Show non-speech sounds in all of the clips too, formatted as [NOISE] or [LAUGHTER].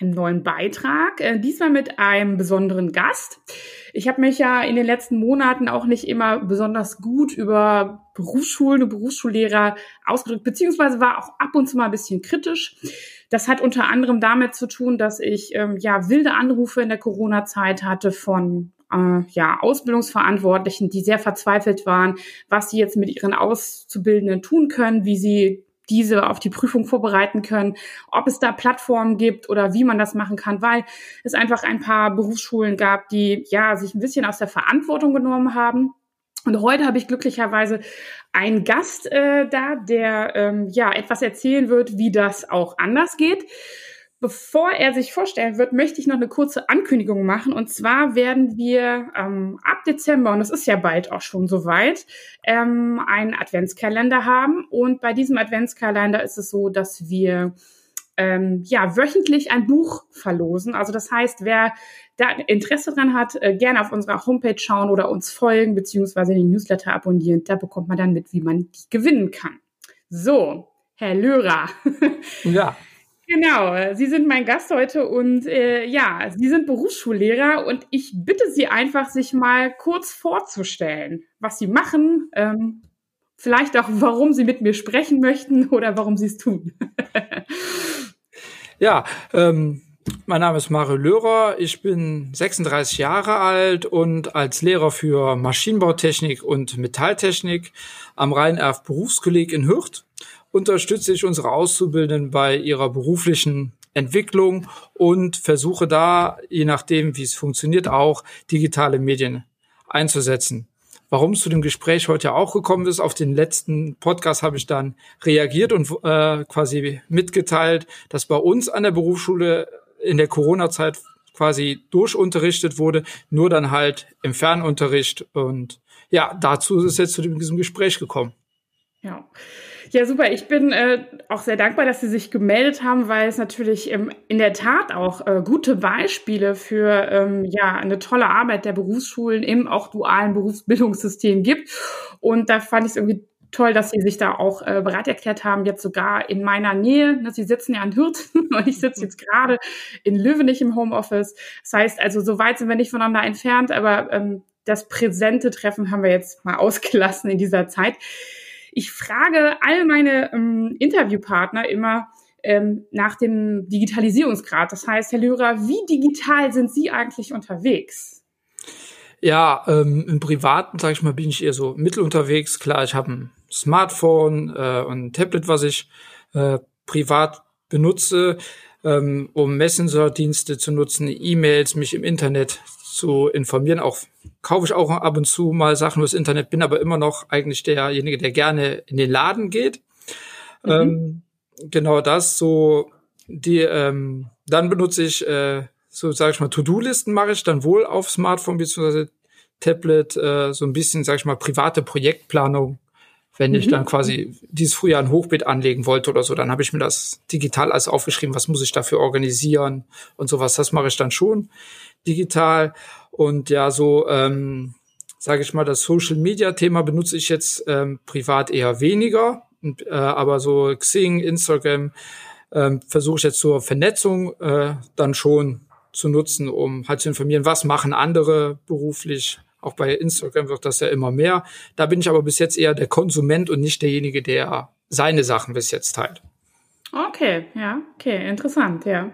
einem neuen Beitrag, äh, diesmal mit einem besonderen Gast. Ich habe mich ja in den letzten Monaten auch nicht immer besonders gut über Berufsschulen und Berufsschullehrer ausgedrückt, beziehungsweise war auch ab und zu mal ein bisschen kritisch. Das hat unter anderem damit zu tun, dass ich ähm, ja wilde Anrufe in der Corona-Zeit hatte von äh, ja, Ausbildungsverantwortlichen, die sehr verzweifelt waren, was sie jetzt mit ihren Auszubildenden tun können, wie sie diese auf die Prüfung vorbereiten können, ob es da Plattformen gibt oder wie man das machen kann, weil es einfach ein paar Berufsschulen gab, die ja sich ein bisschen aus der Verantwortung genommen haben. Und heute habe ich glücklicherweise einen Gast äh, da, der ähm, ja etwas erzählen wird, wie das auch anders geht. Bevor er sich vorstellen wird, möchte ich noch eine kurze Ankündigung machen. Und zwar werden wir ähm, ab Dezember, und es ist ja bald auch schon soweit, ähm, einen Adventskalender haben. Und bei diesem Adventskalender ist es so, dass wir ähm, ja wöchentlich ein Buch verlosen. Also das heißt, wer da Interesse dran hat, äh, gerne auf unserer Homepage schauen oder uns folgen, beziehungsweise den Newsletter abonnieren. Da bekommt man dann mit, wie man die gewinnen kann. So, Herr Löhrer. [LAUGHS] Ja. Genau, Sie sind mein Gast heute und äh, ja, Sie sind Berufsschullehrer und ich bitte Sie einfach, sich mal kurz vorzustellen, was Sie machen, ähm, vielleicht auch, warum Sie mit mir sprechen möchten oder warum Sie es tun. [LAUGHS] ja, ähm, mein Name ist Mario Löhrer, ich bin 36 Jahre alt und als Lehrer für Maschinenbautechnik und Metalltechnik am Rhein-Erf Berufskolleg in Hürth unterstütze ich unsere Auszubildenden bei ihrer beruflichen Entwicklung und versuche da, je nachdem, wie es funktioniert, auch digitale Medien einzusetzen. Warum es zu dem Gespräch heute auch gekommen ist, auf den letzten Podcast habe ich dann reagiert und äh, quasi mitgeteilt, dass bei uns an der Berufsschule in der Corona-Zeit quasi durchunterrichtet wurde, nur dann halt im Fernunterricht. Und ja, dazu ist es jetzt zu diesem Gespräch gekommen. Ja. Ja, super. Ich bin äh, auch sehr dankbar, dass Sie sich gemeldet haben, weil es natürlich ähm, in der Tat auch äh, gute Beispiele für ähm, ja eine tolle Arbeit der Berufsschulen im auch dualen Berufsbildungssystem gibt. Und da fand ich es irgendwie toll, dass Sie sich da auch äh, bereit erklärt haben, jetzt sogar in meiner Nähe. Ne, Sie sitzen ja in Hürth [LAUGHS] und ich sitze jetzt gerade in Löwenich im Homeoffice. Das heißt also, so weit sind wir nicht voneinander entfernt, aber ähm, das präsente Treffen haben wir jetzt mal [LAUGHS] ausgelassen in dieser Zeit. Ich frage all meine ähm, Interviewpartner immer ähm, nach dem Digitalisierungsgrad. Das heißt, Herr Lührer, wie digital sind Sie eigentlich unterwegs? Ja, ähm, im Privaten, sage ich mal, bin ich eher so mittel unterwegs. Klar, ich habe ein Smartphone äh, und ein Tablet, was ich äh, privat benutze, ähm, um Messenger-Dienste zu nutzen, E-Mails, mich im Internet zu informieren. Auch kaufe ich auch ab und zu mal Sachen übers Internet, bin aber immer noch eigentlich derjenige, der gerne in den Laden geht. Mhm. Ähm, genau das, so die, ähm, dann benutze ich, äh, so sage ich mal, To-Do-Listen mache ich dann wohl auf Smartphone bzw. Tablet, äh, so ein bisschen, sage ich mal, private Projektplanung. Wenn mhm. ich dann quasi dieses Frühjahr ein Hochbeet anlegen wollte oder so, dann habe ich mir das digital alles aufgeschrieben, was muss ich dafür organisieren und sowas. Das mache ich dann schon digital. Und ja, so, ähm, sage ich mal, das Social Media Thema benutze ich jetzt ähm, privat eher weniger. Und, äh, aber so Xing, Instagram ähm, versuche ich jetzt zur Vernetzung äh, dann schon zu nutzen, um halt zu informieren, was machen andere beruflich. Auch bei Instagram wird das ja immer mehr. Da bin ich aber bis jetzt eher der Konsument und nicht derjenige, der seine Sachen bis jetzt teilt. Okay, ja, okay, interessant, ja.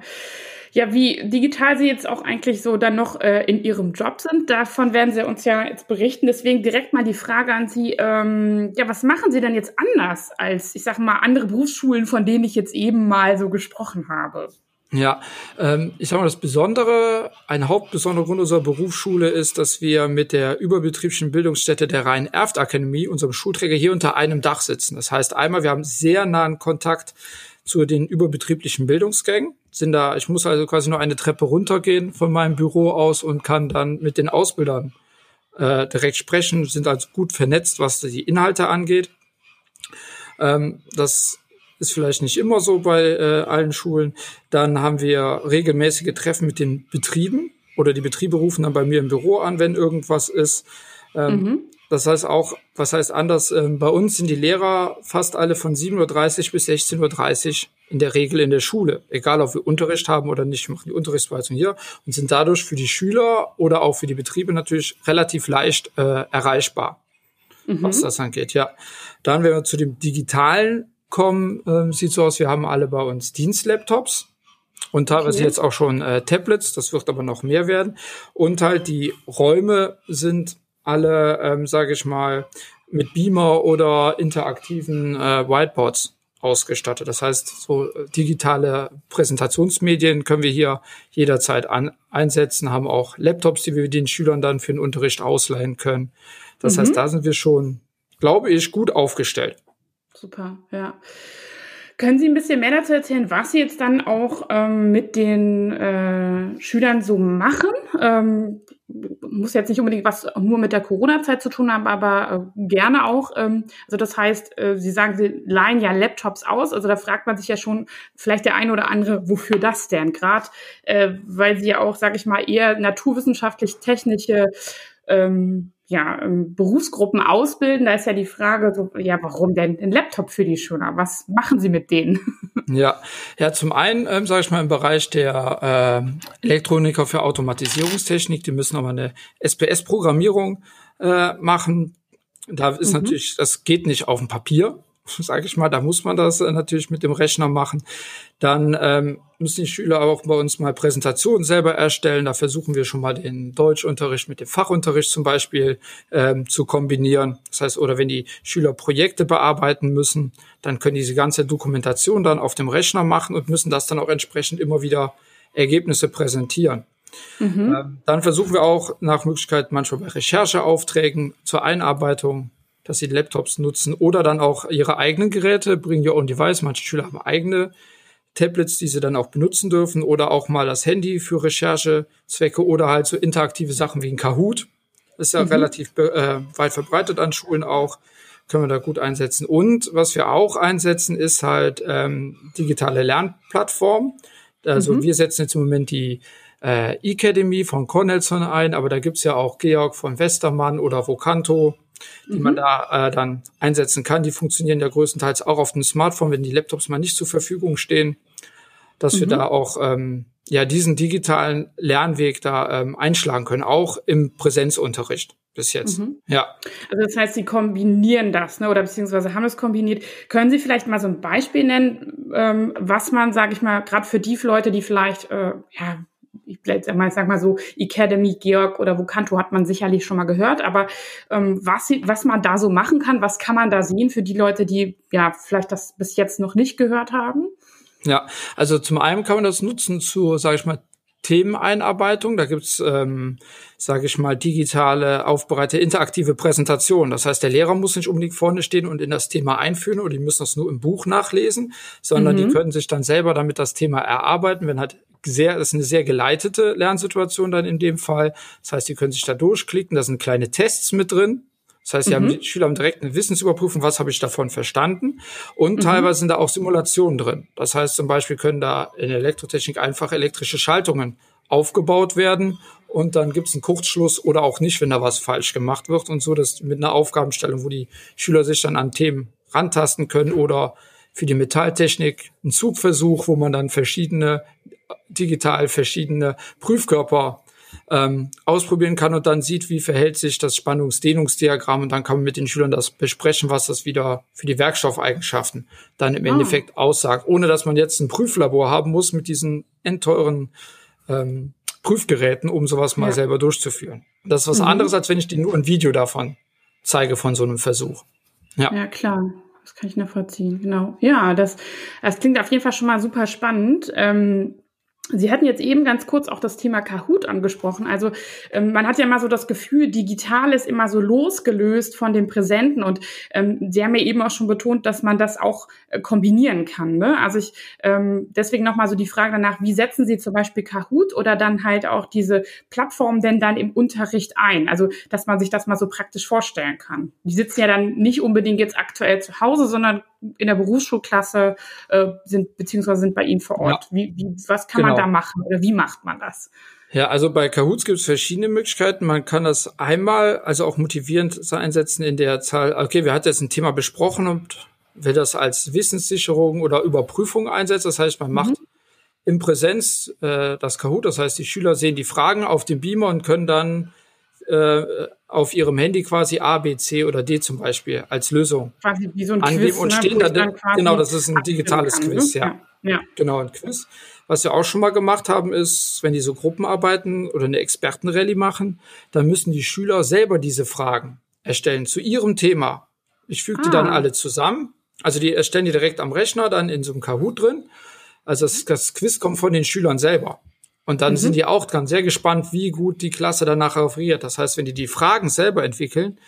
Ja, wie digital Sie jetzt auch eigentlich so dann noch äh, in Ihrem Job sind, davon werden Sie uns ja jetzt berichten. Deswegen direkt mal die Frage an Sie, ähm, ja, was machen Sie denn jetzt anders als, ich sage mal, andere Berufsschulen, von denen ich jetzt eben mal so gesprochen habe? Ja, ähm, ich sage mal, das Besondere, ein Hauptbesonderer Grund unserer Berufsschule ist, dass wir mit der überbetrieblichen Bildungsstätte der Rhein-Erft-Akademie, unserem Schulträger, hier unter einem Dach sitzen. Das heißt einmal, wir haben sehr nahen Kontakt zu den überbetrieblichen Bildungsgängen. Sind da, ich muss also quasi nur eine Treppe runtergehen von meinem Büro aus und kann dann mit den Ausbildern äh, direkt sprechen, sind also gut vernetzt, was die Inhalte angeht. Ähm, das ist vielleicht nicht immer so bei äh, allen Schulen. Dann haben wir regelmäßige Treffen mit den Betrieben oder die Betriebe rufen dann bei mir im Büro an, wenn irgendwas ist. Ähm, mhm. Das heißt auch, was heißt anders, ähm, bei uns sind die Lehrer fast alle von 7.30 Uhr bis 16.30 Uhr in der Regel in der Schule, egal ob wir Unterricht haben oder nicht, wir machen die Unterrichtsweisung hier und sind dadurch für die Schüler oder auch für die Betriebe natürlich relativ leicht äh, erreichbar, mhm. was das angeht. Ja, dann, wenn wir zu dem Digitalen kommen, äh, sieht so aus, wir haben alle bei uns Dienstlaptops und teilweise okay. jetzt auch schon äh, Tablets, das wird aber noch mehr werden. Und halt die Räume sind alle, ähm, sage ich mal, mit Beamer oder interaktiven äh, Whiteboards ausgestattet. Das heißt, so digitale Präsentationsmedien können wir hier jederzeit an, einsetzen, haben auch Laptops, die wir den Schülern dann für den Unterricht ausleihen können. Das mhm. heißt, da sind wir schon, glaube ich, gut aufgestellt. Super, ja. Können Sie ein bisschen mehr dazu erzählen, was Sie jetzt dann auch ähm, mit den äh, Schülern so machen? Ähm, muss jetzt nicht unbedingt was nur mit der Corona-Zeit zu tun haben, aber äh, gerne auch. Ähm, also das heißt, äh, Sie sagen, Sie leihen ja Laptops aus. Also da fragt man sich ja schon vielleicht der eine oder andere, wofür das denn? Gerade äh, weil Sie ja auch, sage ich mal, eher naturwissenschaftlich-technische ähm, ja, ähm, Berufsgruppen ausbilden, da ist ja die Frage, so, ja, warum denn ein Laptop für die Schüler? Was machen Sie mit denen? [LAUGHS] Ja, ja, zum einen, ähm, sage ich mal, im Bereich der äh, Elektroniker für Automatisierungstechnik, die müssen aber eine SPS-Programmierung äh, machen. Da ist mhm. natürlich, das geht nicht auf dem Papier, [LAUGHS] sage ich mal, da muss man das äh, natürlich mit dem Rechner machen. Dann ähm, müssen die Schüler auch bei uns mal Präsentationen selber erstellen. Da versuchen wir schon mal den Deutschunterricht mit dem Fachunterricht zum Beispiel ähm, zu kombinieren. Das heißt, oder wenn die Schüler Projekte bearbeiten müssen, dann können diese ganze Dokumentation dann auf dem Rechner machen und müssen das dann auch entsprechend immer wieder Ergebnisse präsentieren. Mhm. Ähm, dann versuchen wir auch nach Möglichkeit manchmal bei Rechercheaufträgen zur Einarbeitung dass sie Laptops nutzen oder dann auch ihre eigenen Geräte, bringen your own device. Manche Schüler haben eigene Tablets, die sie dann auch benutzen dürfen oder auch mal das Handy für Recherchezwecke oder halt so interaktive Sachen wie ein Kahoot. Das ist ja mhm. relativ äh, weit verbreitet an Schulen auch. Können wir da gut einsetzen. Und was wir auch einsetzen, ist halt ähm, digitale Lernplattformen. Also mhm. wir setzen jetzt im Moment die äh, Academy von Cornelson ein, aber da gibt's ja auch Georg von Westermann oder Vocanto die mhm. man da äh, dann einsetzen kann. Die funktionieren ja größtenteils auch auf dem Smartphone, wenn die Laptops mal nicht zur Verfügung stehen, dass mhm. wir da auch ähm, ja diesen digitalen Lernweg da ähm, einschlagen können, auch im Präsenzunterricht bis jetzt. Mhm. Ja. Also das heißt, Sie kombinieren das, ne, oder beziehungsweise haben es kombiniert. Können Sie vielleicht mal so ein Beispiel nennen, ähm, was man, sage ich mal, gerade für die Leute, die vielleicht äh, ja ich sag mal, sag mal so, Academy, Georg oder Vocanto hat man sicherlich schon mal gehört, aber ähm, was, was man da so machen kann, was kann man da sehen für die Leute, die ja vielleicht das bis jetzt noch nicht gehört haben? Ja, also zum einen kann man das nutzen zu, sage ich mal, Themeneinarbeitung. Da gibt's, ähm, sage ich mal, digitale, aufbereitete, interaktive Präsentationen. Das heißt, der Lehrer muss nicht unbedingt vorne stehen und in das Thema einführen oder die müssen das nur im Buch nachlesen, sondern mhm. die können sich dann selber damit das Thema erarbeiten, wenn halt sehr, das ist eine sehr geleitete Lernsituation dann in dem Fall. Das heißt, die können sich da durchklicken, da sind kleine Tests mit drin. Das heißt, die, mhm. haben, die Schüler haben direkt eine Wissensüberprüfung, was habe ich davon verstanden. Und mhm. teilweise sind da auch Simulationen drin. Das heißt, zum Beispiel können da in Elektrotechnik einfach elektrische Schaltungen aufgebaut werden und dann gibt es einen Kurzschluss oder auch nicht, wenn da was falsch gemacht wird und so, dass mit einer Aufgabenstellung, wo die Schüler sich dann an Themen rantasten können oder für die Metalltechnik ein Zugversuch, wo man dann verschiedene digital verschiedene Prüfkörper ähm, ausprobieren kann und dann sieht, wie verhält sich das Spannungsdehnungsdiagramm und dann kann man mit den Schülern das besprechen, was das wieder für die Werkstoffeigenschaften dann im ah. Endeffekt aussagt, ohne dass man jetzt ein Prüflabor haben muss mit diesen endteuren ähm, Prüfgeräten, um sowas mal ja. selber durchzuführen. Das ist was mhm. anderes, als wenn ich dir nur ein Video davon zeige von so einem Versuch. Ja, ja klar. Das kann ich nachvollziehen, genau. Ja, das, das klingt auf jeden Fall schon mal super spannend. Ähm, Sie hatten jetzt eben ganz kurz auch das Thema Kahoot angesprochen. Also ähm, man hat ja mal so das Gefühl, digital ist immer so losgelöst von dem Präsenten. Und ähm, Sie haben ja eben auch schon betont, dass man das auch äh, kombinieren kann. Ne? Also ich ähm, deswegen nochmal so die Frage danach, wie setzen Sie zum Beispiel Kahoot oder dann halt auch diese Plattform denn dann im Unterricht ein? Also dass man sich das mal so praktisch vorstellen kann. Die sitzen ja dann nicht unbedingt jetzt aktuell zu Hause, sondern in der Berufsschulklasse äh, sind beziehungsweise sind bei Ihnen vor Ort. Ja. Wie, wie, was kann genau. man da machen oder wie macht man das? Ja, also bei Kahoots gibt es verschiedene Möglichkeiten. Man kann das einmal, also auch motivierend einsetzen in der Zahl, okay, wir hatten jetzt ein Thema besprochen und will das als Wissenssicherung oder Überprüfung einsetzt. Das heißt, man macht mhm. in Präsenz äh, das Kahoot, das heißt, die Schüler sehen die Fragen auf dem Beamer und können dann äh, auf ihrem Handy quasi A, B, C oder D zum Beispiel als Lösung quasi wie so ein angeben Quiz, und ne, stehen ne, da. Genau, das ist ein digitales kann, Quiz, ne? ja. ja. Ja. Genau, ein Quiz. Was wir auch schon mal gemacht haben, ist, wenn die so Gruppenarbeiten oder eine Expertenrallye machen, dann müssen die Schüler selber diese Fragen erstellen zu ihrem Thema. Ich füge ah. die dann ah. alle zusammen. Also die erstellen die direkt am Rechner, dann in so einem Kahoot drin. Also das, das Quiz kommt von den Schülern selber. Und dann mhm. sind die auch dran sehr gespannt, wie gut die Klasse danach reagiert. Das heißt, wenn die die Fragen selber entwickeln,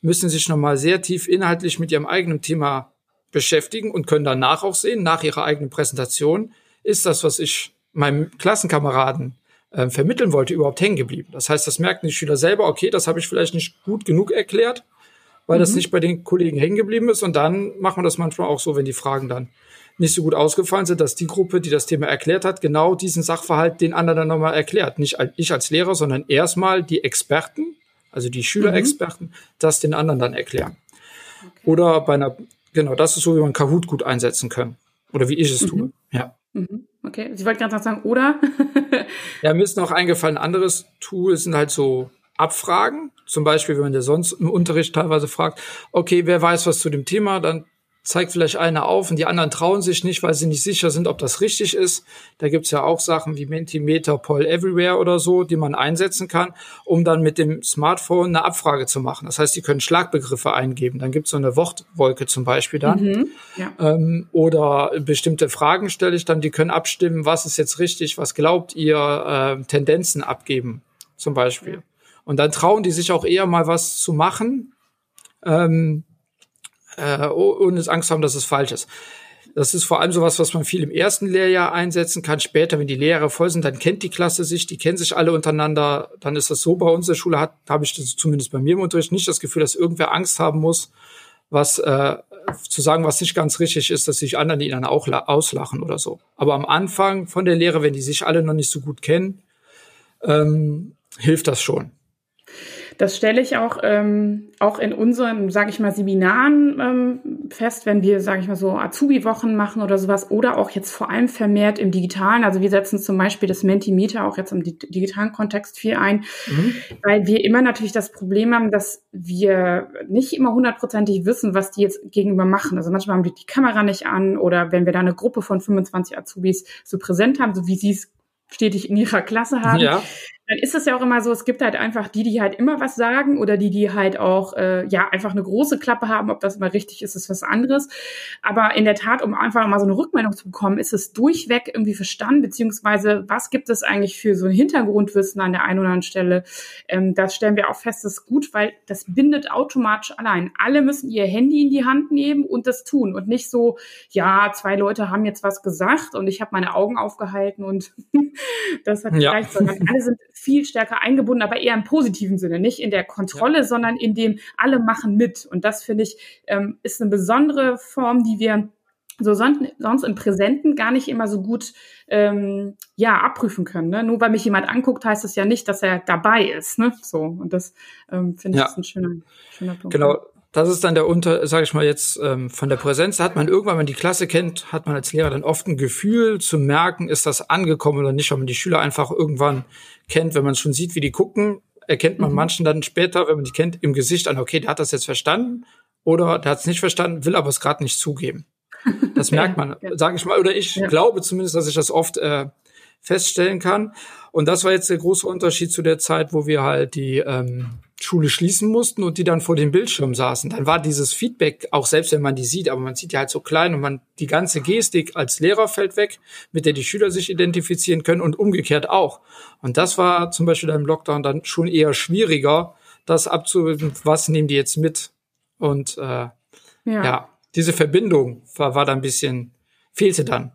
müssen sich nochmal sehr tief inhaltlich mit ihrem eigenen Thema beschäftigen und können danach auch sehen, nach ihrer eigenen Präsentation, ist das, was ich meinem Klassenkameraden äh, vermitteln wollte, überhaupt hängen geblieben. Das heißt, das merken die Schüler selber, okay, das habe ich vielleicht nicht gut genug erklärt, weil mhm. das nicht bei den Kollegen hängen geblieben ist. Und dann machen wir das manchmal auch so, wenn die Fragen dann nicht so gut ausgefallen sind, dass die Gruppe, die das Thema erklärt hat, genau diesen Sachverhalt den anderen dann nochmal erklärt. Nicht ich als Lehrer, sondern erstmal die Experten, also die Schülerexperten, mhm. das den anderen dann erklären. Okay. Oder bei einer, genau, das ist so, wie man Kahoot gut einsetzen kann. Oder wie ich es mhm. tue. Ja. Mhm. Okay, Sie wollten gerade noch sagen, oder? [LAUGHS] ja, mir ist noch eingefallen, ein anderes Tool sind halt so Abfragen. Zum Beispiel, wenn man der sonst im Unterricht teilweise fragt, okay, wer weiß was zu dem Thema, dann zeigt vielleicht einer auf und die anderen trauen sich nicht, weil sie nicht sicher sind, ob das richtig ist. Da gibt's ja auch Sachen wie Mentimeter, Poll Everywhere oder so, die man einsetzen kann, um dann mit dem Smartphone eine Abfrage zu machen. Das heißt, die können Schlagbegriffe eingeben. Dann gibt's so eine Wortwolke zum Beispiel dann. Mhm, ja. ähm, oder bestimmte Fragen stelle ich dann, die können abstimmen, was ist jetzt richtig, was glaubt ihr, äh, Tendenzen abgeben zum Beispiel. Ja. Und dann trauen die sich auch eher mal was zu machen. Ähm, äh, ohne Angst haben, dass es falsch ist. Das ist vor allem sowas, was man viel im ersten Lehrjahr einsetzen kann. Später, wenn die Lehrer voll sind, dann kennt die Klasse sich, die kennen sich alle untereinander. Dann ist das so bei uns in der Schule, hat, habe ich das zumindest bei mir im Unterricht nicht das Gefühl, dass irgendwer Angst haben muss, was äh, zu sagen, was nicht ganz richtig ist, dass sich anderen die dann auch auslachen oder so. Aber am Anfang von der Lehre, wenn die sich alle noch nicht so gut kennen, ähm, hilft das schon. Das stelle ich auch, ähm, auch in unseren, sage ich mal, Seminaren ähm, fest, wenn wir, sage ich mal, so Azubi-Wochen machen oder sowas oder auch jetzt vor allem vermehrt im Digitalen. Also wir setzen zum Beispiel das Mentimeter auch jetzt im digitalen Kontext viel ein, mhm. weil wir immer natürlich das Problem haben, dass wir nicht immer hundertprozentig wissen, was die jetzt gegenüber machen. Also manchmal haben die die Kamera nicht an oder wenn wir da eine Gruppe von 25 Azubis so präsent haben, so wie sie es stetig in ihrer Klasse haben, ja dann ist es ja auch immer so, es gibt halt einfach die, die halt immer was sagen oder die, die halt auch, äh, ja, einfach eine große Klappe haben. Ob das immer richtig ist, ist was anderes. Aber in der Tat, um einfach mal so eine Rückmeldung zu bekommen, ist es durchweg irgendwie verstanden, beziehungsweise was gibt es eigentlich für so ein Hintergrundwissen an der einen oder anderen Stelle? Ähm, das stellen wir auch fest, das ist gut, weil das bindet automatisch allein. Alle müssen ihr Handy in die Hand nehmen und das tun und nicht so, ja, zwei Leute haben jetzt was gesagt und ich habe meine Augen aufgehalten und [LAUGHS] das hat ja. gereicht, sondern alle sind [LAUGHS] viel stärker eingebunden, aber eher im positiven Sinne, nicht in der Kontrolle, ja. sondern in dem alle machen mit. Und das finde ich ähm, ist eine besondere Form, die wir so sonst, sonst im Präsenten gar nicht immer so gut ähm, ja abprüfen können. Ne? Nur weil mich jemand anguckt, heißt das ja nicht, dass er dabei ist. Ne? So und das ähm, finde ich ja. ist ein schöner, schöner Punkt. Genau, das ist dann der Unter, sage ich mal jetzt, ähm, von der Präsenz hat man irgendwann, wenn man die Klasse kennt, hat man als Lehrer dann oft ein Gefühl zu merken, ist das angekommen oder nicht, wenn man die Schüler einfach irgendwann kennt, wenn man schon sieht, wie die gucken, erkennt man mhm. manchen dann später, wenn man die kennt, im Gesicht an, okay, der hat das jetzt verstanden oder der hat es nicht verstanden, will aber es gerade nicht zugeben. Das [LAUGHS] merkt man, ja. sage ich mal, oder ich ja. glaube zumindest, dass ich das oft äh, feststellen kann. Und das war jetzt der große Unterschied zu der Zeit, wo wir halt die ähm, Schule schließen mussten und die dann vor dem Bildschirm saßen. Dann war dieses Feedback, auch selbst wenn man die sieht, aber man sieht die halt so klein und man die ganze Gestik als Lehrer fällt weg, mit der die Schüler sich identifizieren können und umgekehrt auch. Und das war zum Beispiel im Lockdown dann schon eher schwieriger, das abzuwägen, was nehmen die jetzt mit. Und äh, ja. ja, diese Verbindung war, war da ein bisschen, fehlte dann.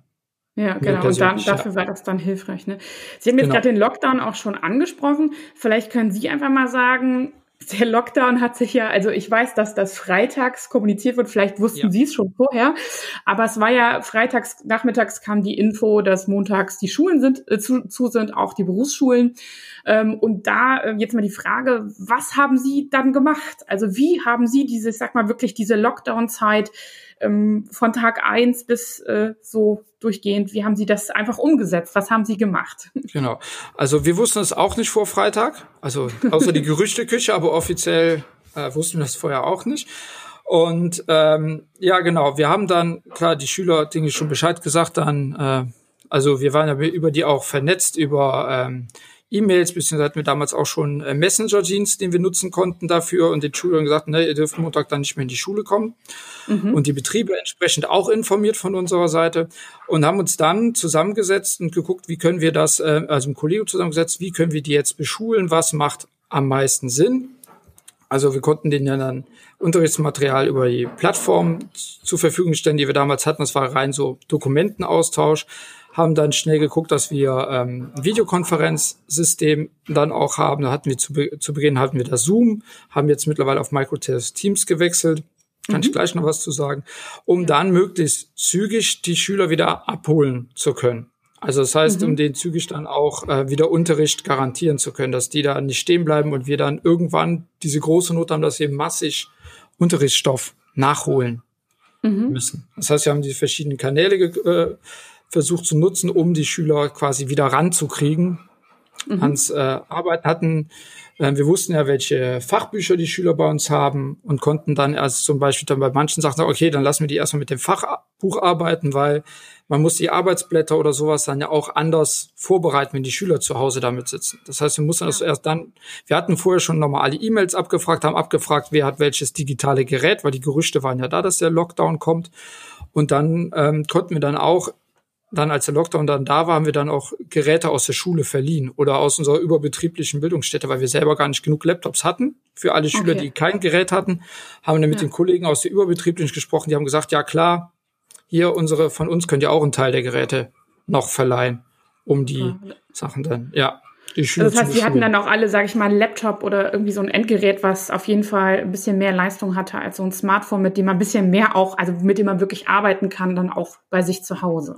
Ja, genau. Und dann, dafür war das dann hilfreich. Ne? Sie haben jetzt genau. gerade den Lockdown auch schon angesprochen. Vielleicht können Sie einfach mal sagen, der Lockdown hat sich ja, also ich weiß, dass das freitags kommuniziert wird, vielleicht wussten ja. Sie es schon vorher, aber es war ja freitags, nachmittags kam die Info, dass montags die Schulen sind, äh, zu, zu sind, auch die Berufsschulen. Ähm, und da äh, jetzt mal die Frage, was haben Sie dann gemacht? Also wie haben Sie diese, ich sag mal wirklich diese Lockdown-Zeit ähm, von Tag eins bis äh, so durchgehend, wie haben Sie das einfach umgesetzt? Was haben Sie gemacht? [LAUGHS] Genau. Also wir wussten es auch nicht vor Freitag, also außer die [LAUGHS] Gerüchteküche, aber offiziell äh, wussten wir das vorher auch nicht. Und ähm, ja, genau, wir haben dann, klar, die Schüler, denke ich, schon Bescheid gesagt, dann, äh, also wir waren ja über die auch vernetzt, über ähm, E-Mails, beziehungsweise hatten wir damals auch schon äh, Messenger-Dienst, den wir nutzen konnten dafür und den Schülern gesagt, ne, ihr dürft Montag dann nicht mehr in die Schule kommen. Mhm. Und die Betriebe entsprechend auch informiert von unserer Seite und haben uns dann zusammengesetzt und geguckt, wie können wir das, äh, also im Kollegen zusammengesetzt, wie können wir die jetzt beschulen, was macht am meisten Sinn. Also wir konnten denen ja dann Unterrichtsmaterial über die Plattform zur Verfügung stellen, die wir damals hatten. Das war rein so Dokumentenaustausch haben dann schnell geguckt, dass wir ähm, ein Videokonferenzsystem dann auch haben. Da hatten wir zu, Be zu Beginn hatten wir das Zoom, haben jetzt mittlerweile auf Microsoft Teams gewechselt. Kann mhm. ich gleich noch was zu sagen, um ja. dann möglichst zügig die Schüler wieder abholen zu können. Also das heißt, mhm. um den zügig dann auch äh, wieder Unterricht garantieren zu können, dass die da nicht stehen bleiben und wir dann irgendwann diese große Not haben, dass wir massig Unterrichtsstoff nachholen mhm. müssen. Das heißt, wir haben die verschiedenen Kanäle äh, versucht zu nutzen, um die Schüler quasi wieder ranzukriegen mhm. ans äh, Arbeiten hatten. Äh, wir wussten ja, welche Fachbücher die Schüler bei uns haben und konnten dann erst zum Beispiel dann bei manchen Sachen sagen, okay, dann lassen wir die erstmal mit dem Fachbuch arbeiten, weil man muss die Arbeitsblätter oder sowas dann ja auch anders vorbereiten, wenn die Schüler zu Hause damit sitzen. Das heißt, wir mussten ja. das erst dann, wir hatten vorher schon nochmal alle E-Mails abgefragt, haben abgefragt, wer hat welches digitale Gerät, weil die Gerüchte waren ja da, dass der Lockdown kommt. Und dann ähm, konnten wir dann auch dann, als der Lockdown dann da war, haben wir dann auch Geräte aus der Schule verliehen oder aus unserer überbetrieblichen Bildungsstätte, weil wir selber gar nicht genug Laptops hatten. Für alle Schüler, okay. die kein Gerät hatten, haben wir mit ja. den Kollegen aus der überbetrieblichen gesprochen. Die haben gesagt, ja klar, hier unsere, von uns könnt ihr auch einen Teil der Geräte noch verleihen, um die ja. Sachen dann, ja. Die Schüler also das heißt, sie hatten dann auch alle, sage ich mal, einen Laptop oder irgendwie so ein Endgerät, was auf jeden Fall ein bisschen mehr Leistung hatte als so ein Smartphone, mit dem man ein bisschen mehr auch, also mit dem man wirklich arbeiten kann, dann auch bei sich zu Hause.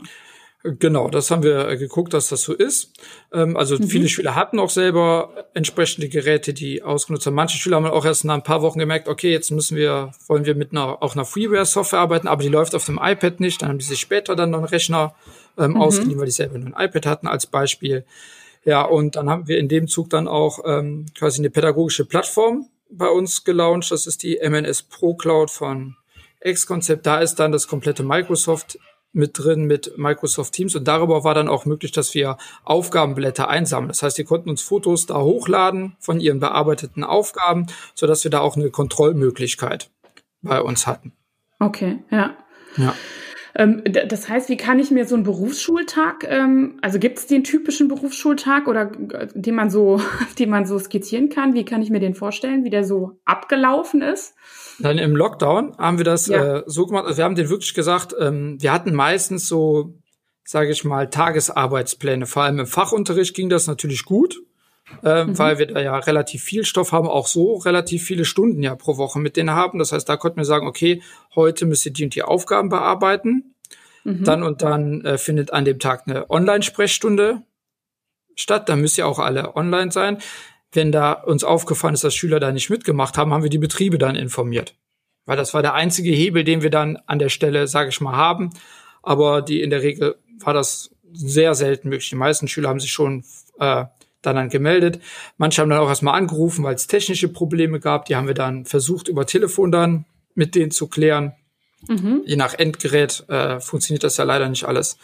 Genau, das haben wir geguckt, dass das so ist. Ähm, also mhm. viele Schüler hatten auch selber entsprechende Geräte, die ausgenutzt haben. Manche Schüler haben auch erst nach ein paar Wochen gemerkt, okay, jetzt müssen wir, wollen wir mit einer, auch einer Freeware-Software arbeiten, aber die läuft auf dem iPad nicht. Dann haben die sich später dann noch einen Rechner ähm, mhm. ausgeliehen, weil die selber nur ein iPad hatten als Beispiel. Ja, und dann haben wir in dem Zug dann auch ähm, quasi eine pädagogische Plattform bei uns gelauncht. Das ist die MNS Pro Cloud von X-Concept. Da ist dann das komplette Microsoft mit drin mit Microsoft Teams und darüber war dann auch möglich, dass wir Aufgabenblätter einsammeln. Das heißt, die konnten uns Fotos da hochladen von ihren bearbeiteten Aufgaben, so dass wir da auch eine Kontrollmöglichkeit bei uns hatten. Okay, ja. Ja. Ähm, das heißt, wie kann ich mir so einen Berufsschultag, ähm, also gibt es den typischen Berufsschultag oder äh, den man so, [LAUGHS] den man so skizzieren kann? Wie kann ich mir den vorstellen, wie der so abgelaufen ist? Dann im Lockdown haben wir das ja. äh, so gemacht, also wir haben den wirklich gesagt, ähm, wir hatten meistens so, sage ich mal, Tagesarbeitspläne. Vor allem im Fachunterricht ging das natürlich gut, äh, mhm. weil wir da ja relativ viel Stoff haben, auch so relativ viele Stunden ja pro Woche mit denen haben. Das heißt, da konnten wir sagen, okay, heute müsst ihr die und die Aufgaben bearbeiten. Mhm. Dann und dann äh, findet an dem Tag eine Online-Sprechstunde statt. Da müsst ihr auch alle online sein wenn da uns aufgefallen ist, dass Schüler da nicht mitgemacht haben, haben wir die Betriebe dann informiert. Weil das war der einzige Hebel, den wir dann an der Stelle, sage ich mal, haben. Aber die in der Regel war das sehr selten möglich. Die meisten Schüler haben sich schon äh, dann, dann gemeldet. Manche haben dann auch erstmal angerufen, weil es technische Probleme gab. Die haben wir dann versucht, über Telefon dann mit denen zu klären. Mhm. Je nach Endgerät äh, funktioniert das ja leider nicht alles.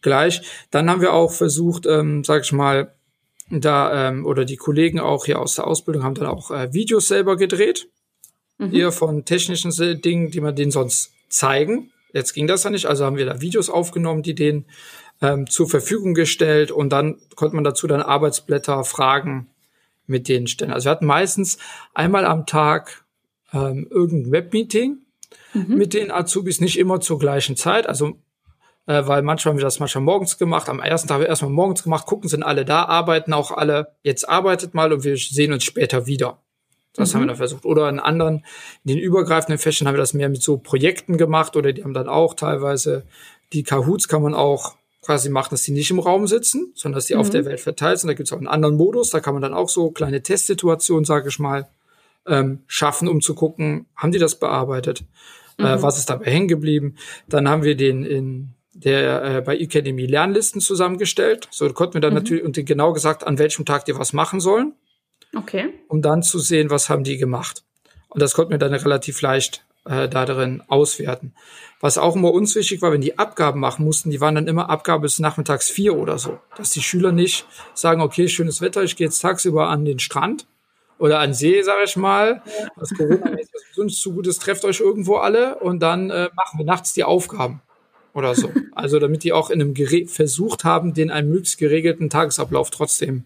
gleich. Dann haben wir auch versucht, ähm, sag ich mal, da ähm, oder die Kollegen auch hier aus der Ausbildung haben dann auch äh, Videos selber gedreht, mhm. hier von technischen Dingen, die man denen sonst zeigen. Jetzt ging das ja nicht, also haben wir da Videos aufgenommen, die denen ähm, zur Verfügung gestellt und dann konnte man dazu dann Arbeitsblätter, Fragen mit denen stellen. Also wir hatten meistens einmal am Tag ähm, irgendein Webmeeting mhm. mit den Azubis, nicht immer zur gleichen Zeit. Also äh, weil manchmal haben wir das manchmal morgens gemacht. Am ersten Tag haben wir erstmal morgens gemacht, gucken, sind alle da, arbeiten auch alle. Jetzt arbeitet mal und wir sehen uns später wieder. Das mhm. haben wir mhm. dann versucht. Oder in anderen, in den übergreifenden Fächern haben wir das mehr mit so Projekten gemacht oder die haben dann auch teilweise die Kahoots kann man auch quasi machen, dass die nicht im Raum sitzen, sondern dass die mhm. auf der Welt verteilt sind. Da gibt es auch einen anderen Modus, da kann man dann auch so kleine Testsituationen, sage ich mal, ähm, schaffen, um zu gucken, haben die das bearbeitet? Äh, mhm. Äh, was ist dabei hängen geblieben? Dann haben wir den in der äh, bei Academy Lernlisten zusammengestellt. So konnten wir dann mhm. natürlich und genau gesagt, an welchem Tag die was machen sollen. Okay. Um dann zu sehen, was haben die gemacht. Und das konnten wir dann relativ leicht äh, da drin auswerten. Was auch immer uns wichtig war, wenn die Abgaben machen mussten, die waren dann immer Abgabe bis nachmittags vier oder so. Dass die Schüler nicht sagen, okay, schönes Wetter, ich gehe jetzt tagsüber an den Strand oder an See, sage ich mal. Was Corona sonst zu gut ist, trefft euch irgendwo alle und dann äh, machen wir nachts die Aufgaben oder so. Also damit die auch in einem Gere versucht haben, den einen möglichst geregelten Tagesablauf trotzdem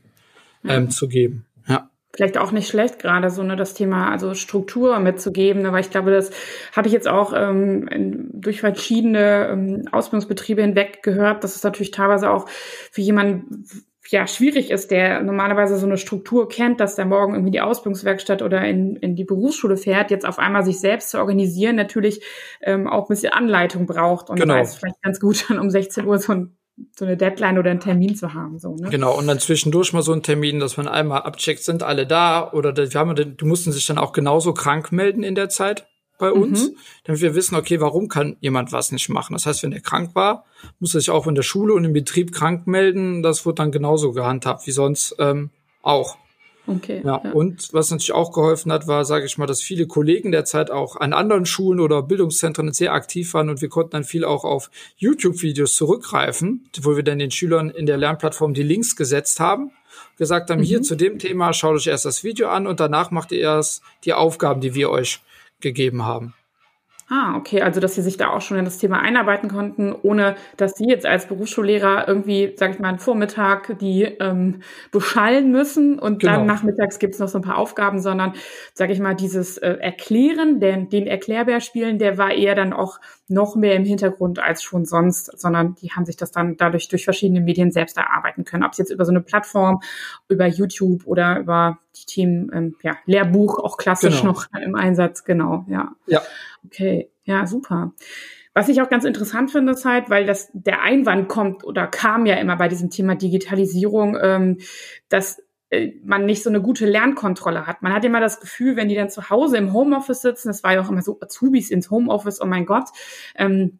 ähm, zu geben. Ja vielleicht auch nicht schlecht, gerade so ne, das Thema also Struktur mitzugeben, ne, weil ich glaube, das habe ich jetzt auch ähm, in, durch verschiedene ähm, Ausbildungsbetriebe hinweg gehört, dass es natürlich teilweise auch für jemanden ja schwierig ist, der normalerweise so eine Struktur kennt, dass der morgen irgendwie die Ausbildungswerkstatt oder in, in die Berufsschule fährt, jetzt auf einmal sich selbst zu organisieren, natürlich ähm, auch ein bisschen Anleitung braucht und genau. da ist vielleicht ganz gut, dann um 16 Uhr so ein so eine Deadline oder einen Termin zu haben. So, ne? Genau, und dann zwischendurch mal so einen Termin, dass man einmal abcheckt, sind alle da oder wir haben, die mussten sich dann auch genauso krank melden in der Zeit bei uns, mhm. damit wir wissen, okay, warum kann jemand was nicht machen. Das heißt, wenn der krank war, muss er sich auch in der Schule und im Betrieb krank melden. Das wird dann genauso gehandhabt wie sonst ähm, auch. Okay. Ja, ja, und was natürlich auch geholfen hat, war, sage ich mal, dass viele Kollegen derzeit auch an anderen Schulen oder Bildungszentren sehr aktiv waren und wir konnten dann viel auch auf YouTube-Videos zurückgreifen, wo wir dann den Schülern in der Lernplattform die Links gesetzt haben, gesagt haben, mhm. hier zu dem Thema schaut euch erst das Video an und danach macht ihr erst die Aufgaben, die wir euch gegeben haben. Ah, okay, also dass Sie sich da auch schon in das Thema einarbeiten konnten, ohne dass Sie jetzt als Berufsschullehrer irgendwie, sage ich mal, einen Vormittag die ähm, beschallen müssen und genau. dann nachmittags gibt es noch so ein paar Aufgaben, sondern, sage ich mal, dieses äh, Erklären, den, den Erklärbär spielen, der war eher dann auch noch mehr im Hintergrund als schon sonst, sondern die haben sich das dann dadurch durch verschiedene Medien selbst erarbeiten können. Ob es jetzt über so eine Plattform, über YouTube oder über die Themen, ähm, ja, Lehrbuch auch klassisch genau. noch im Einsatz, genau, ja. Ja. Okay, ja, super. Was ich auch ganz interessant finde, ist halt, weil das der Einwand kommt oder kam ja immer bei diesem Thema Digitalisierung, ähm, dass äh, man nicht so eine gute Lernkontrolle hat. Man hat immer das Gefühl, wenn die dann zu Hause im Homeoffice sitzen, das war ja auch immer so Azubis ins Homeoffice, oh mein Gott, ähm,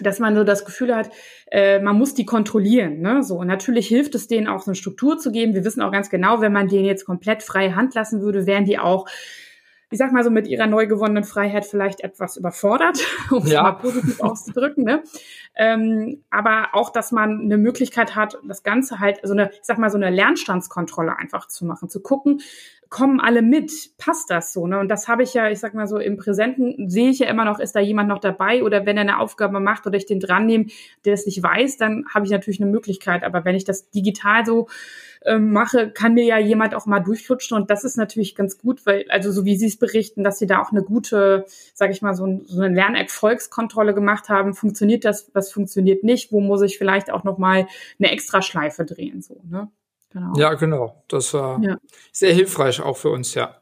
dass man so das Gefühl hat, äh, man muss die kontrollieren. Ne? So und natürlich hilft es denen auch so eine Struktur zu geben. Wir wissen auch ganz genau, wenn man denen jetzt komplett freie Hand lassen würde, wären die auch ich sag mal so, mit ihrer neu gewonnenen Freiheit vielleicht etwas überfordert, [LAUGHS] um es ja. mal positiv auszudrücken. Ne? Ähm, aber auch, dass man eine Möglichkeit hat, das Ganze halt, so eine, ich sag mal, so eine Lernstandskontrolle einfach zu machen, zu gucken, kommen alle mit, passt das so, ne? Und das habe ich ja, ich sag mal so, im Präsenten sehe ich ja immer noch, ist da jemand noch dabei? Oder wenn er eine Aufgabe macht oder ich den dran nehme, der das nicht weiß, dann habe ich natürlich eine Möglichkeit. Aber wenn ich das digital so ähm, mache, kann mir ja jemand auch mal durchflutschen und das ist natürlich ganz gut, weil, also so wie Sie es berichten, dass Sie da auch eine gute, sage ich mal, so, so eine Lernerfolgskontrolle gemacht haben, funktioniert das, was funktioniert nicht, wo muss ich vielleicht auch nochmal eine Extraschleife drehen, so, ne? Genau. Ja, genau. Das war ja. sehr hilfreich auch für uns, ja.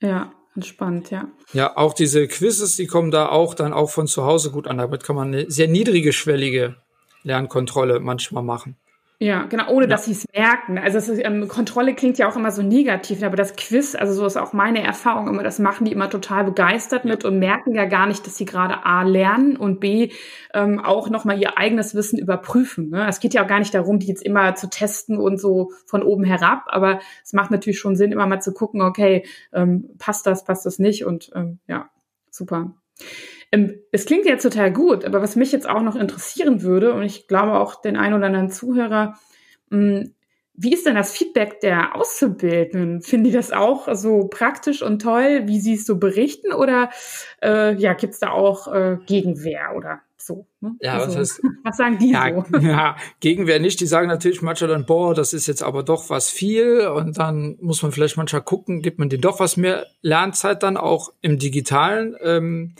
Ja, entspannt, ja. Ja, auch diese Quizzes, die kommen da auch dann auch von zu Hause gut an. Damit kann man eine sehr niedrige schwellige Lernkontrolle manchmal machen. Ja, genau, ohne ja. dass sie es merken. Also ist, ähm, Kontrolle klingt ja auch immer so negativ, aber das Quiz, also so ist auch meine Erfahrung immer, das machen die immer total begeistert mit und merken ja gar nicht, dass sie gerade A lernen und B ähm, auch nochmal ihr eigenes Wissen überprüfen. Ne? Es geht ja auch gar nicht darum, die jetzt immer zu testen und so von oben herab, aber es macht natürlich schon Sinn, immer mal zu gucken, okay, ähm, passt das, passt das nicht und ähm, ja, super. Ähm, es klingt jetzt total gut, aber was mich jetzt auch noch interessieren würde, und ich glaube auch den einen oder anderen Zuhörer, mh, mm, wie ist denn das Feedback der Auszubildenden? Finden die das auch so praktisch und toll, wie sie es so berichten? Oder äh, ja, gibt's da auch äh, Gegenwehr oder so? Ne? Ja, also, was, heißt, [LAUGHS] was sagen die ja, so? [LAUGHS] Ja, Gegenwehr nicht. Die sagen natürlich manchmal dann, boah, das ist jetzt aber doch was viel. Und dann muss man vielleicht manchmal gucken, gibt man denen doch was mehr Lernzeit dann auch im Digitalen. Ähm,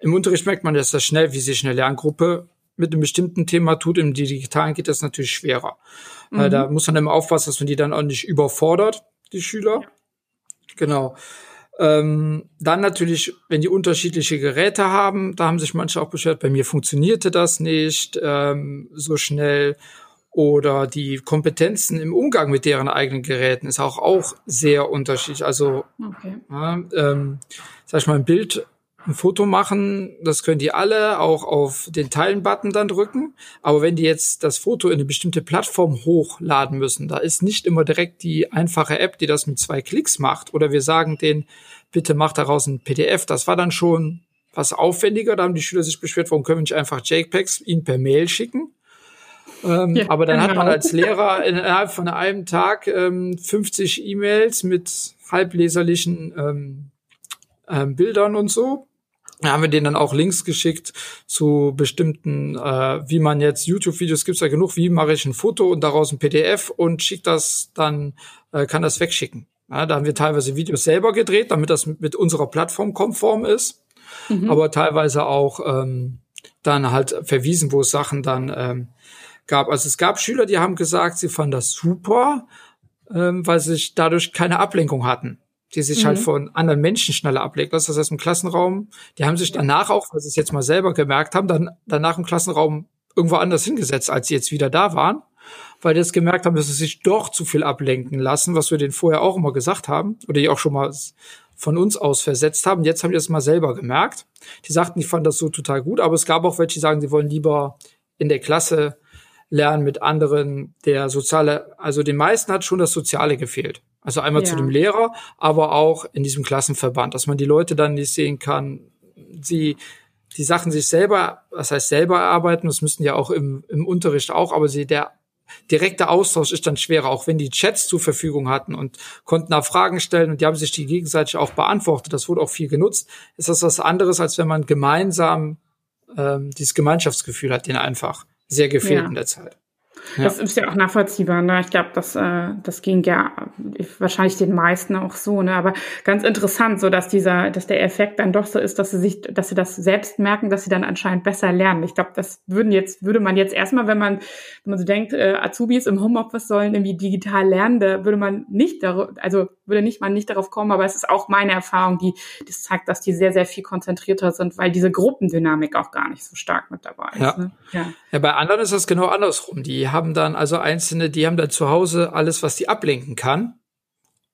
Im Unterricht merkt man das schnell, wie sich eine Lerngruppe mit einem bestimmten Thema tut. Im Digitalen geht das natürlich schwerer. Mhm. Da muss man immer aufpassen, dass man die dann auch nicht überfordert, die Schüler. Ja. Genau. Ähm, dann natürlich, wenn die unterschiedliche Geräte haben, da haben sich manche auch beschwert, bei mir funktionierte das nicht ähm, so schnell. Oder die Kompetenzen im Umgang mit deren eigenen Geräten ist auch, auch sehr unterschiedlich. Also, okay. ja, ähm, sag ich mal, ein Bild ein Foto machen, das können die alle auch auf den Teilen-Button dann drücken. Aber wenn die jetzt das Foto in eine bestimmte Plattform hochladen müssen, da ist nicht immer direkt die einfache App, die das mit zwei Klicks macht. Oder wir sagen denen, bitte mach daraus ein PDF. Das war dann schon was aufwendiger. Da haben die Schüler sich beschwert, warum können wir nicht einfach JPEGs ihnen per Mail schicken? Ähm, ja, aber dann genau. hat man genau. als Lehrer innerhalb von einem Tag ähm, 50 E-Mails mit halbleserlichen ähm, ähm, Bildern und so. Da haben wir denen dann auch Links geschickt zu bestimmten, äh, wie man jetzt YouTube-Videos gibt's ja genug, wie mache ich ein Foto und daraus ein PDF und schickt das dann, äh, kann das wegschicken. Ja, da haben wir teilweise Videos selber gedreht, damit das mit unserer Plattform konform ist, mhm. aber teilweise auch ähm, dann halt verwiesen, wo es Sachen dann ähm, gab. Also es gab Schüler, die haben gesagt, sie fanden das super, ähm, weil sie dadurch keine Ablenkung hatten die sich halt mhm. halt von anderen Menschen schneller ablenken. Das heißt, im Klassenraum, die haben sich danach auch, weil sie es jetzt mal selber gemerkt haben, dann danach im Klassenraum irgendwo anders hingesetzt, als sie jetzt wieder da waren, weil die jetzt gemerkt haben, dass sie sich doch zu viel ablenken lassen, was wir denen vorher auch immer gesagt haben oder die auch schon mal von uns aus versetzt haben. Jetzt haben die das mal selber gemerkt. Die sagten, die fanden das so total gut, aber es gab auch welche, die sagen, sie wollen lieber in der Klasse lernen mit anderen. Der soziale, also den meisten hat schon das Soziale gefehlt. Also einmal ja. zu dem Lehrer, aber auch in diesem Klassenverband, dass man die Leute dann nicht sehen kann, sie die Sachen sich selber, was heißt selber erarbeiten, das müssen ja auch im, im Unterricht auch, aber sie der direkte Austausch ist dann schwerer, auch wenn die Chats zur Verfügung hatten und konnten da Fragen stellen und die haben sich die gegenseitig auch beantwortet. Das wurde auch viel genutzt. Ist das was anderes, als wenn man gemeinsam ähm, dieses Gemeinschaftsgefühl hat, den einfach sehr gefehlt ja. in der Zeit. Ja. Das ist ja auch nachvollziehbar. Ne? Ich glaube, das, äh, das ging ja wahrscheinlich den meisten auch so. Ne? Aber ganz interessant, so dass dieser, dass der Effekt dann doch so ist, dass sie sich, dass sie das selbst merken, dass sie dann anscheinend besser lernen. Ich glaube, das würden jetzt, würde man jetzt erstmal, wenn man, wenn man so denkt, äh, Azubis im Homeoffice sollen irgendwie digital lernen, da würde man nicht darauf, also würde nicht man nicht darauf kommen. Aber es ist auch meine Erfahrung, die das zeigt, dass die sehr, sehr viel konzentrierter sind, weil diese Gruppendynamik auch gar nicht so stark mit dabei ist. Ja. Ne? Ja. ja, bei anderen ist das genau andersrum. Die haben haben dann also einzelne, die haben dann zu Hause alles, was die ablenken kann.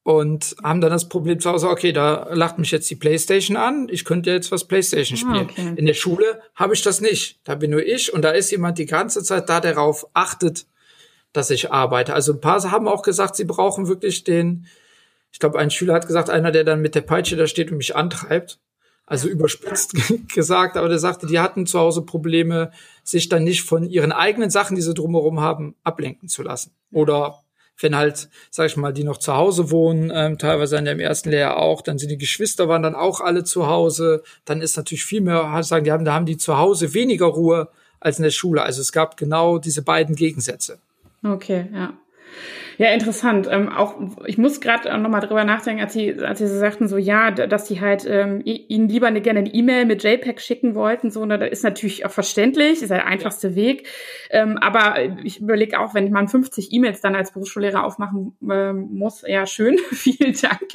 Und haben dann das Problem zu Hause, okay, da lacht mich jetzt die Playstation an, ich könnte jetzt was Playstation ah, spielen. okay. In der Schule habe ich das nicht. Da bin nur ich und da ist jemand die ganze Zeit da, der darauf achtet, dass ich arbeite. Also ein paar haben auch gesagt, sie brauchen wirklich den, ich glaube, ein Schüler hat gesagt, einer, der dann mit der Peitsche da steht und mich antreibt. Also überspitzt [LAUGHS] gesagt, aber der sagte, die hatten zu Hause Probleme, sich dann nicht von ihren eigenen Sachen, die sie drumherum haben, ablenken zu lassen. Oder wenn halt, sag ich mal, die noch zu Hause wohnen, ähm, teilweise in dem ersten Lehrjahr auch, dann sind die Geschwister waren dann auch alle zu Hause, dann ist natürlich viel mehr, sagen, die haben, da haben die zu Hause weniger Ruhe als in der Schule. Also es gab genau diese beiden Gegensätze. Okay, ja. Ja, interessant. Ähm, auch ich muss gerade noch mal drüber nachdenken, als sie, als sie so sagten, so ja, dass sie halt ähm, ihnen lieber eine, gerne eine E-Mail mit JPEG schicken wollten. So, ne, das ist natürlich auch verständlich, ist der einfachste. Weg. Ähm, aber ich überlege auch, wenn man 50 E-Mails dann als Berufsschullehrer aufmachen äh, muss, ja schön, [LAUGHS] vielen Dank.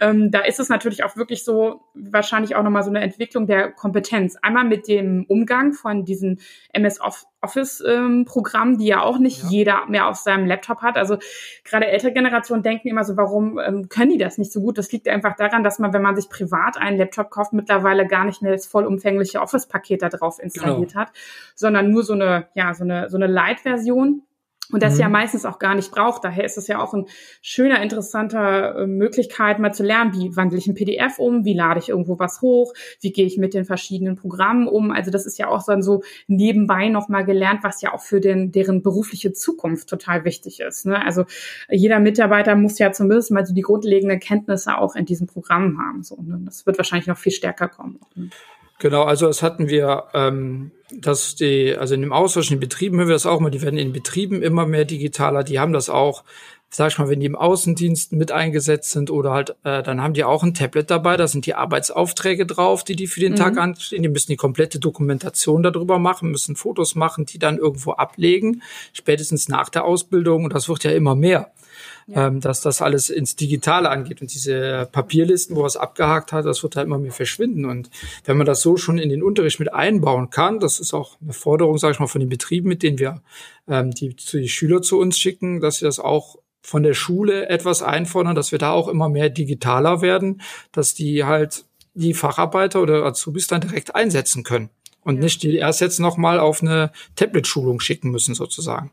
Ähm, da ist es natürlich auch wirklich so, wahrscheinlich auch noch mal so eine Entwicklung der Kompetenz. Einmal mit dem Umgang von diesen MS Office-Programmen, ähm, die ja auch nicht ja. jeder mehr auf seinem Laptop hat. Also gerade ältere Generationen denken immer so, warum ähm, können die das nicht so gut? Das liegt einfach daran, dass man, wenn man sich privat einen Laptop kauft, mittlerweile gar nicht mehr das vollumfängliche Office-Paket da drauf installiert genau. hat, sondern nur so eine, ja, so eine, so eine Light-Version und das mhm. ja meistens auch gar nicht braucht. Daher ist es ja auch ein schöner, interessanter äh, Möglichkeit, mal zu lernen, wie wandle ich ein PDF um, wie lade ich irgendwo was hoch, wie gehe ich mit den verschiedenen Programmen um. Also das ist ja auch dann so nebenbei nochmal gelernt, was ja auch für den, deren berufliche Zukunft total wichtig ist. Ne? Also jeder Mitarbeiter muss ja zumindest mal so die grundlegenden Kenntnisse auch in diesem Programm haben. So, ne? Das wird wahrscheinlich noch viel stärker kommen. Ne? Genau, also das hatten wir, ähm, dass die, also in dem Austausch in den Betrieben hören wir das auch mal, die werden in den Betrieben immer mehr digitaler, die haben das auch, sag ich mal, wenn die im Außendienst mit eingesetzt sind oder halt, äh, dann haben die auch ein Tablet dabei, da sind die Arbeitsaufträge drauf, die die für den mhm. Tag anstehen, die müssen die komplette Dokumentation darüber machen, müssen Fotos machen, die dann irgendwo ablegen, spätestens nach der Ausbildung und das wird ja immer mehr ja. ähm, dass das alles ins Digitale angeht. Und diese Papierlisten, wo er es abgehakt hat, das wird halt immer mehr verschwinden. Und wenn man das so schon in den Unterricht mit einbauen kann, das ist auch eine Forderung, sage ich mal, von den Betrieben, mit denen wir ähm, die, die Schüler zu uns schicken, dass sie das auch von der Schule etwas einfordern, dass wir da auch immer mehr digitaler werden, dass die halt die Facharbeiter oder Azubis dann direkt einsetzen können und ja. nicht die erst jetzt nochmal auf eine Tablet-Schulung schicken müssen sozusagen.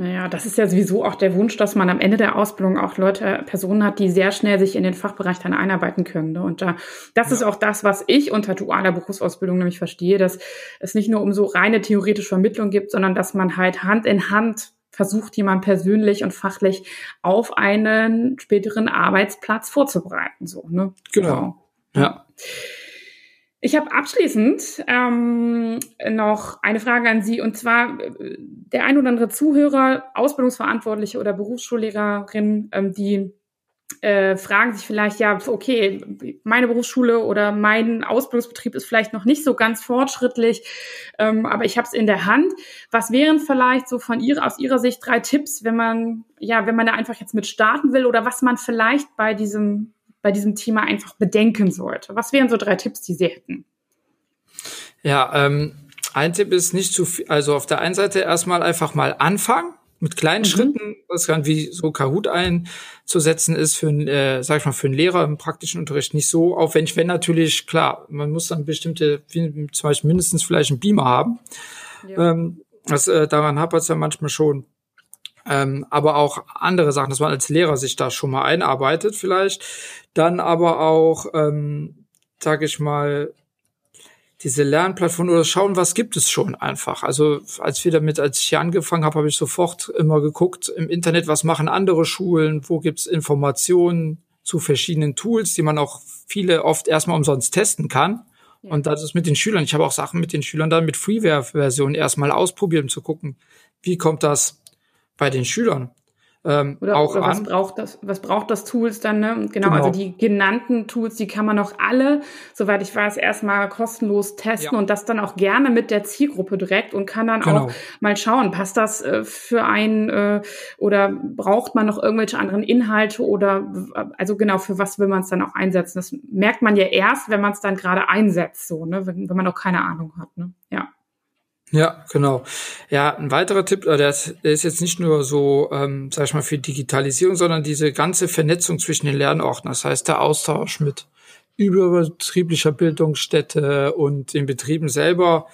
Naja, das ist ja sowieso auch der Wunsch, dass man am Ende der Ausbildung auch Leute, Personen hat, die sehr schnell sich in den Fachbereich dann einarbeiten können. Ne? Und da, das ja. ist auch das, was ich unter dualer Berufsausbildung nämlich verstehe, dass es nicht nur um so reine theoretische Vermittlung gibt, sondern dass man halt Hand in Hand versucht, jemand persönlich und fachlich auf einen späteren Arbeitsplatz vorzubereiten. So, ne? Genau. genau. Ja. Ich habe abschließend ähm, noch eine Frage an Sie und zwar äh, der ein oder andere Zuhörer, Ausbildungsverantwortliche oder Berufsschullehrerin, ähm, die äh, fragen sich vielleicht, ja, okay, meine Berufsschule oder mein Ausbildungsbetrieb ist vielleicht noch nicht so ganz fortschrittlich, ähm, aber ich habe es in der Hand. Was wären vielleicht so von Ihrer, aus Ihrer Sicht drei Tipps, wenn man, ja, wenn man da einfach jetzt mit starten will oder was man vielleicht bei diesem bei diesem Thema einfach bedenken sollte? Was wären so drei Tipps, die Sie hätten? Ja, ähm, ein Tipp ist nicht zu viel, also auf der einen Seite erstmal einfach mal anfangen mit kleinen mhm. Schritten, was kann wie so Kahoot einzusetzen ist für äh, sag ich mal, für einen Lehrer im praktischen Unterricht nicht so aufwendig, wenn natürlich, klar, man muss dann bestimmte, zum Beispiel mindestens vielleicht einen Beamer haben. Ja. Ähm, das, äh, daran hapert es ja manchmal schon ähm, aber auch andere Sachen, dass man als Lehrer sich da schon mal einarbeitet vielleicht. Dann aber auch, ähm, sage ich mal, diese Lernplattform oder schauen, was gibt es schon einfach. Also als wir damit, als ich hier angefangen habe, habe ich sofort immer geguckt im Internet, was machen andere Schulen, wo gibt's Informationen zu verschiedenen Tools, die man auch viele oft erstmal umsonst testen kann. Ja. Und das ist mit den Schülern. Ich habe auch Sachen mit den Schülern dann mit Freeware-Versionen erstmal ausprobiert, um zu gucken, wie kommt das bei den Schülern. Ähm, oder, auch oder was an. braucht das, was braucht das Tools dann, ne? Genau, genau, also die genannten Tools, die kann man auch alle, soweit ich weiß, erstmal kostenlos testen ja. und das dann auch gerne mit der Zielgruppe direkt und kann dann genau. auch mal schauen, passt das äh, für einen äh, oder braucht man noch irgendwelche anderen Inhalte oder also genau, für was will man es dann auch einsetzen? Das merkt man ja erst, wenn man es dann gerade einsetzt, so, ne, wenn, wenn man noch keine Ahnung hat, ne? Ja. Ja, genau. Ja, ein weiterer Tipp, äh, der ist, der ist jetzt nicht nur so, ähm, sag ich mal, für Digitalisierung, sondern diese ganze Vernetzung zwischen den Lernorten. Das heißt, der Austausch mit überbetrieblicher Bildungsstätte und den Betrieben selber,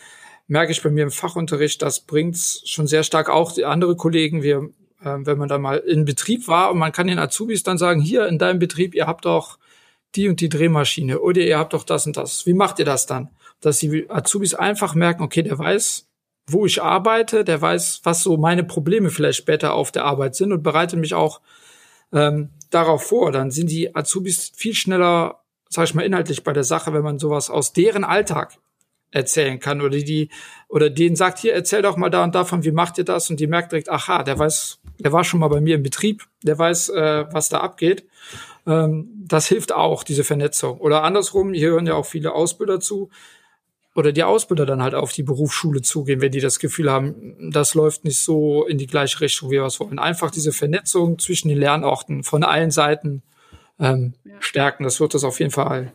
merke ich bei mir im Fachunterricht, das bringt's schon sehr stark auch die andere Kollegen. Wir, äh, wenn man da mal in Betrieb war und man kann den Azubis dann sagen, hier in deinem Betrieb, ihr habt doch die und die Drehmaschine oder ihr habt doch das und das. Wie macht ihr das dann? Dass die Azubis einfach merken, okay, der weiß, wo ich arbeite, der weiß, was so meine Probleme vielleicht später auf der Arbeit sind und bereitet mich auch ähm, darauf vor. Dann sind die Azubis viel schneller, sag ich mal, inhaltlich bei der Sache, wenn man sowas aus deren Alltag erzählen kann oder die oder denen sagt, hier erzähl doch mal da und davon, wie macht ihr das? Und die merkt direkt, aha, der weiß, der war schon mal bei mir im Betrieb, der weiß, äh, was da abgeht. Ähm, das hilft auch, diese Vernetzung. Oder andersrum, hier hören ja auch viele Ausbilder zu, oder die Ausbilder dann halt auf die Berufsschule zugehen, wenn die das Gefühl haben, das läuft nicht so in die gleiche Richtung, wie wir es wollen. Einfach diese Vernetzung zwischen den Lernorten von allen Seiten ähm, ja. stärken. Das wird das auf jeden Fall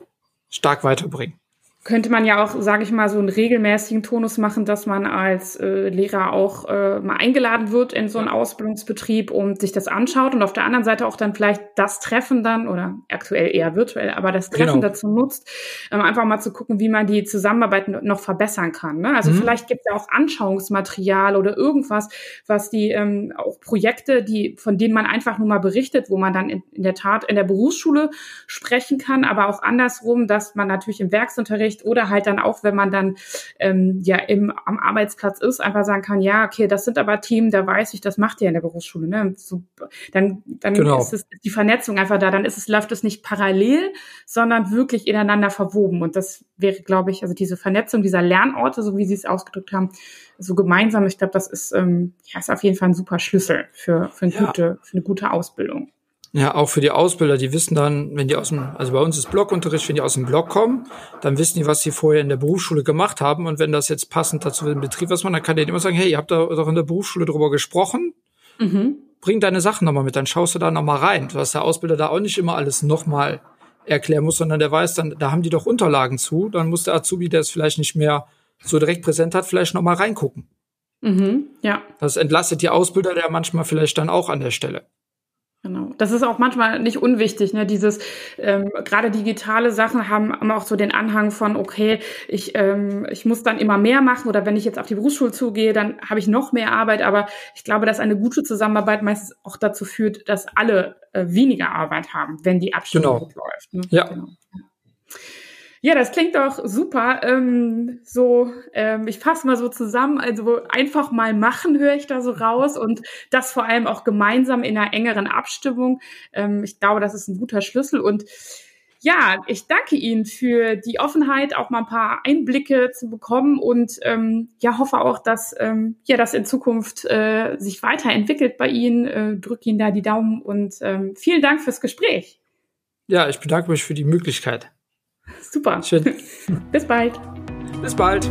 stark weiterbringen. Könnte man ja auch, sage ich mal, so einen regelmäßigen Tonus machen, dass man als äh, Lehrer auch äh, mal eingeladen wird in so einen Ausbildungsbetrieb und sich das anschaut und auf der anderen Seite auch dann vielleicht das Treffen dann oder aktuell eher virtuell, aber das Treffen genau. dazu nutzt, ähm, einfach mal zu gucken, wie man die Zusammenarbeit noch verbessern kann. Ne? Also mhm. vielleicht gibt es ja auch Anschauungsmaterial oder irgendwas, was die ähm, auch Projekte, die von denen man einfach nur mal berichtet, wo man dann in, in der Tat in der Berufsschule sprechen kann, aber auch andersrum, dass man natürlich im Werksunterricht spricht oder halt dann auch, wenn man dann ähm, ja im, am Arbeitsplatz ist, einfach sagen kann, ja, okay, das sind aber Themen, da weiß ich, das macht ihr in der Berufsschule. Ne? So, dann dann genau. ist es die Vernetzung einfach da, dann ist es, läuft es nicht parallel, sondern wirklich ineinander verwoben. Und das wäre, glaube ich, also diese Vernetzung dieser Lernorte, so wie Sie es ausgedrückt haben, so gemeinsam, ich glaube, das ist, ähm, ja, ist auf jeden Fall ein super Schlüssel für, für, eine, ja. gute, für eine gute Ausbildung. Ja, auch für die Ausbilder, die wissen dann, wenn die aus dem, also bei uns ist Blockunterricht, wenn die aus dem Block kommen, dann wissen die, was sie vorher in der Berufsschule gemacht haben. Und wenn das jetzt passend dazu im Betrieb was man, dann kann der immer sagen, hey, ihr habt da doch in der Berufsschule drüber gesprochen. Mhm. Bring deine Sachen nochmal mit, dann schaust du da nochmal rein. Was der Ausbilder da auch nicht immer alles nochmal erklären muss, sondern der weiß dann, da haben die doch Unterlagen zu. Dann muss der Azubi, der es vielleicht nicht mehr so direkt präsent hat, vielleicht nochmal reingucken. Mhm, ja. Das entlastet die Ausbilder der manchmal vielleicht dann auch an der Stelle. Genau. Das ist auch manchmal nicht unwichtig, ne? Dieses ähm, gerade digitale Sachen haben, haben auch so den Anhang von, okay, ich, ähm, ich muss dann immer mehr machen oder wenn ich jetzt auf die Berufsschule zugehe, dann habe ich noch mehr Arbeit. Aber ich glaube, dass eine gute Zusammenarbeit meistens auch dazu führt, dass alle äh, weniger Arbeit haben, wenn die Abstimmung genau. läuft. Ne? Ja. Genau. Ja, das klingt doch super. Ähm, so, ähm, ich fasse mal so zusammen. Also einfach mal machen, höre ich da so raus und das vor allem auch gemeinsam in einer engeren Abstimmung. Ähm, ich glaube, das ist ein guter Schlüssel und ja, ich danke Ihnen für die Offenheit, auch mal ein paar Einblicke zu bekommen und ähm, ja, hoffe auch, dass ähm, ja das in Zukunft äh, sich weiterentwickelt bei Ihnen. Äh, drücke Ihnen da die Daumen und ähm, vielen Dank fürs Gespräch. Ja, ich bedanke mich für die Möglichkeit. Super. Schön. Bis bald. Bis bald.